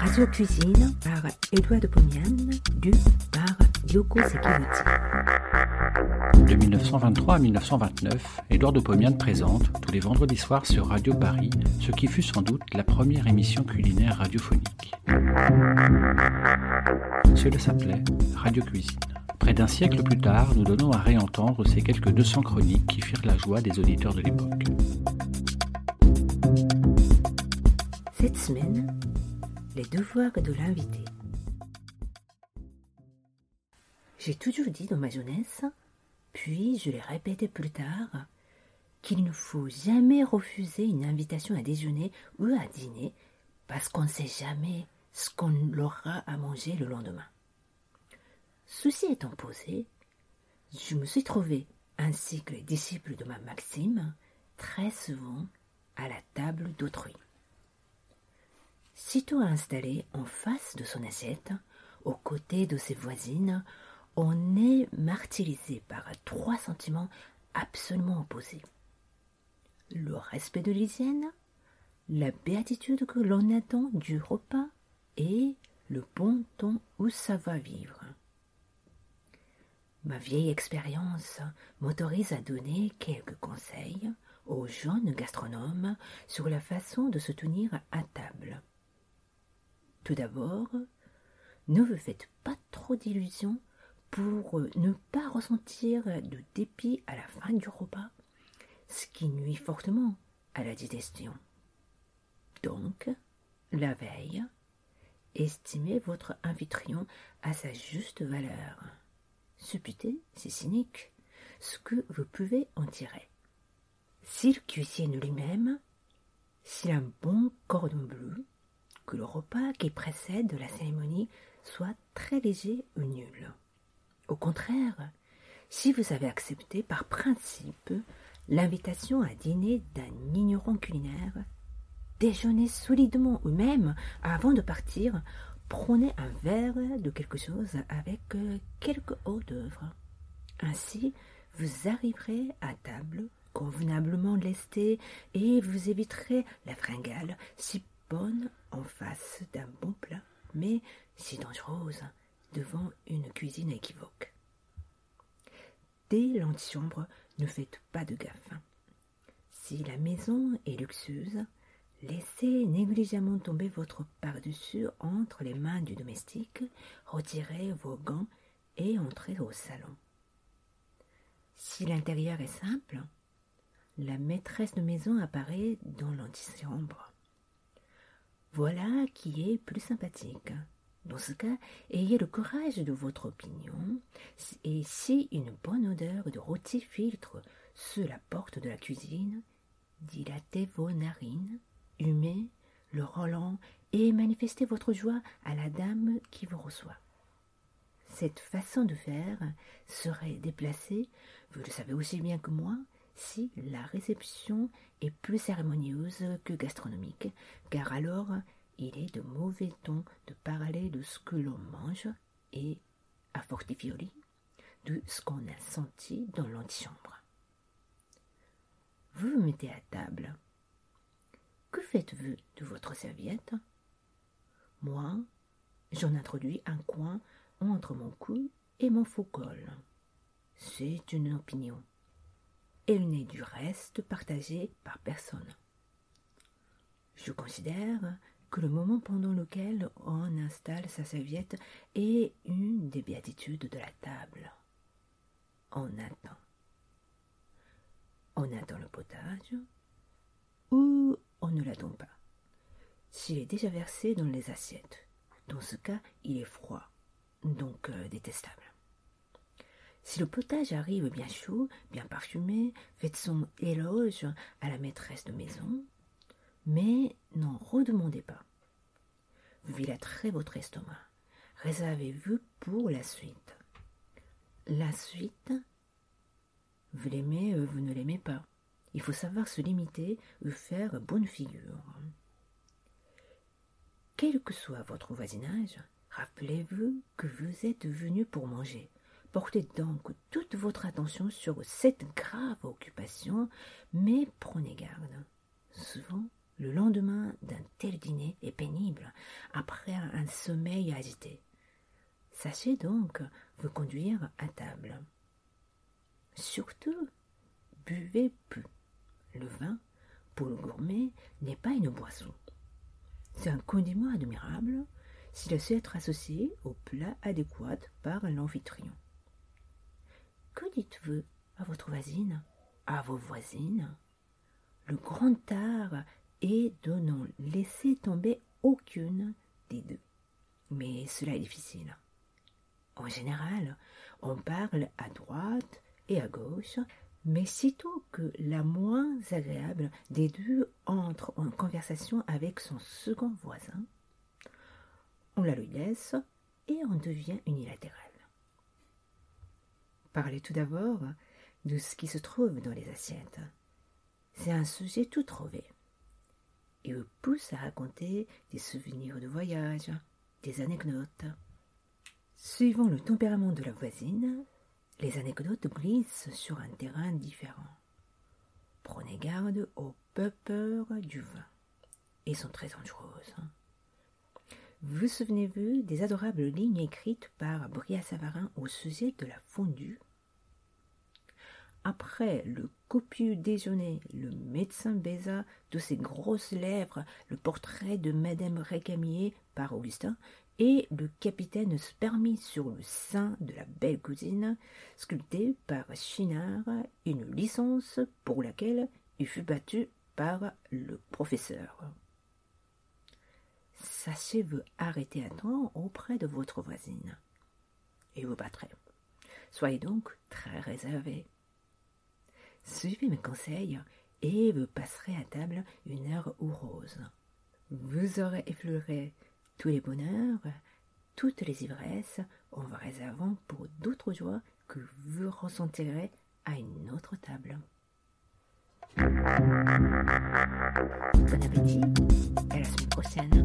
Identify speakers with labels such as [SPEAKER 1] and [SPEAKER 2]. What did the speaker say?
[SPEAKER 1] Radio Cuisine par Edouard de Pomian, du par Yoko Sekiguchi.
[SPEAKER 2] De 1923 à 1929, Édouard de Pomian présente, tous les vendredis soirs sur Radio Paris, ce qui fut sans doute la première émission culinaire radiophonique. Cela s'appelait Radio Cuisine. Près d'un siècle plus tard, nous donnons à réentendre ces quelques 200 chroniques qui firent la joie des auditeurs de l'époque.
[SPEAKER 1] Cette semaine, les devoirs de l'invité. J'ai toujours dit dans ma jeunesse, puis je l'ai répété plus tard, qu'il ne faut jamais refuser une invitation à déjeuner ou à dîner parce qu'on ne sait jamais ce qu'on aura à manger le lendemain. Ceci étant posé, je me suis trouvé, ainsi que les disciples de ma maxime, très souvent à la table d'autrui. Sitôt installé en face de son assiette, aux côtés de ses voisines, on est martyrisé par trois sentiments absolument opposés. Le respect de l'hygiène, la béatitude que l'on attend du repas et le bon ton où ça va vivre. Ma vieille expérience m'autorise à donner quelques conseils aux jeunes gastronomes sur la façon de se tenir à table. Tout d'abord, ne vous faites pas trop d'illusions pour ne pas ressentir de dépit à la fin du repas, ce qui nuit fortement à la digestion. Donc, la veille, estimez votre amphitryon à sa juste valeur. Supputez, c'est cynique, ce que vous pouvez en tirer. S'il cuisine lui-même, s'il a un bon cordon bleu, que le repas qui précède la cérémonie soit très léger ou nul. Au contraire, si vous avez accepté par principe l'invitation à dîner d'un ignorant culinaire, déjeunez solidement ou même, avant de partir, prenez un verre de quelque chose avec euh, quelques hors d'œuvre. Ainsi, vous arriverez à table convenablement lesté et vous éviterez la fringale si en face d'un bon plat, mais si dangereuse devant une cuisine équivoque. Dès l'antichambre, ne faites pas de gaffe. Si la maison est luxueuse, laissez négligemment tomber votre par-dessus entre les mains du domestique, retirez vos gants et entrez au salon. Si l'intérieur est simple, la maîtresse de maison apparaît dans l'antichambre. Voilà qui est plus sympathique. Dans ce cas, ayez le courage de votre opinion, et si une bonne odeur de rôti filtre sous la porte de la cuisine, dilatez vos narines, humez le Roland et manifestez votre joie à la dame qui vous reçoit. Cette façon de faire serait déplacée, vous le savez aussi bien que moi, si la réception est plus cérémonieuse que gastronomique, car alors il est de mauvais ton de parler de ce que l'on mange et, à fortifioli, de ce qu'on a senti dans l'antichambre. Vous vous mettez à table. Que faites-vous de votre serviette? Moi, j'en introduis un coin entre mon cou et mon faux col. C'est une opinion. Elle n'est du reste partagée par personne. Je considère que le moment pendant lequel on installe sa serviette est une des béatitudes de la table. On attend. On attend le potage ou on ne l'attend pas. S'il est déjà versé dans les assiettes, dans ce cas, il est froid, donc euh, détestable. Si le potage arrive bien chaud, bien parfumé, faites son éloge à la maîtresse de maison, mais n'en redemandez pas. Vilâtrez votre estomac. Réservez-vous pour la suite. La suite, vous l'aimez, ou vous ne l'aimez pas. Il faut savoir se limiter ou faire bonne figure. Quel que soit votre voisinage, rappelez-vous que vous êtes venu pour manger. Portez donc toute votre attention sur cette grave occupation, mais prenez garde. Souvent, le lendemain d'un tel dîner est pénible, après un sommeil agité. Sachez donc vous conduire à table. Surtout, buvez peu. Le vin, pour le gourmet, n'est pas une boisson. C'est un condiment admirable s'il su être associé au plat adéquat par l'amphitryon. Que dites-vous à votre voisine, à vos voisines Le grand art est de n'en laisser tomber aucune des deux. Mais cela est difficile. En général, on parle à droite et à gauche, mais sitôt que la moins agréable des deux entre en conversation avec son second voisin, on la lui laisse et on devient unilatéral. Parlez tout d'abord de ce qui se trouve dans les assiettes. C'est un sujet tout trouvé et vous pousse à raconter des souvenirs de voyage, des anecdotes. Suivant le tempérament de la voisine, les anecdotes glissent sur un terrain différent. Prenez garde aux peurs du vin. Elles sont très dangereuses. Vous souvenez-vous des adorables lignes écrites par Bria Savarin au sujet de la fondue? Après le copieux déjeuner, le médecin baisa de ses grosses lèvres le portrait de Madame Récamier par Augustin et le capitaine se permit sur le sein de la belle cousine, sculpté par Chinard, une licence pour laquelle il fut battu par le professeur. Sachez-vous arrêter à temps auprès de votre voisine, et vous battrez. Soyez donc très réservé. Suivez mes conseils et vous passerez à table une heure rose. Vous aurez effleuré tous les bonheurs, toutes les ivresses, en vous réservant pour d'autres joies que vous ressentirez à une autre table. Bon appétit et à la semaine prochaine.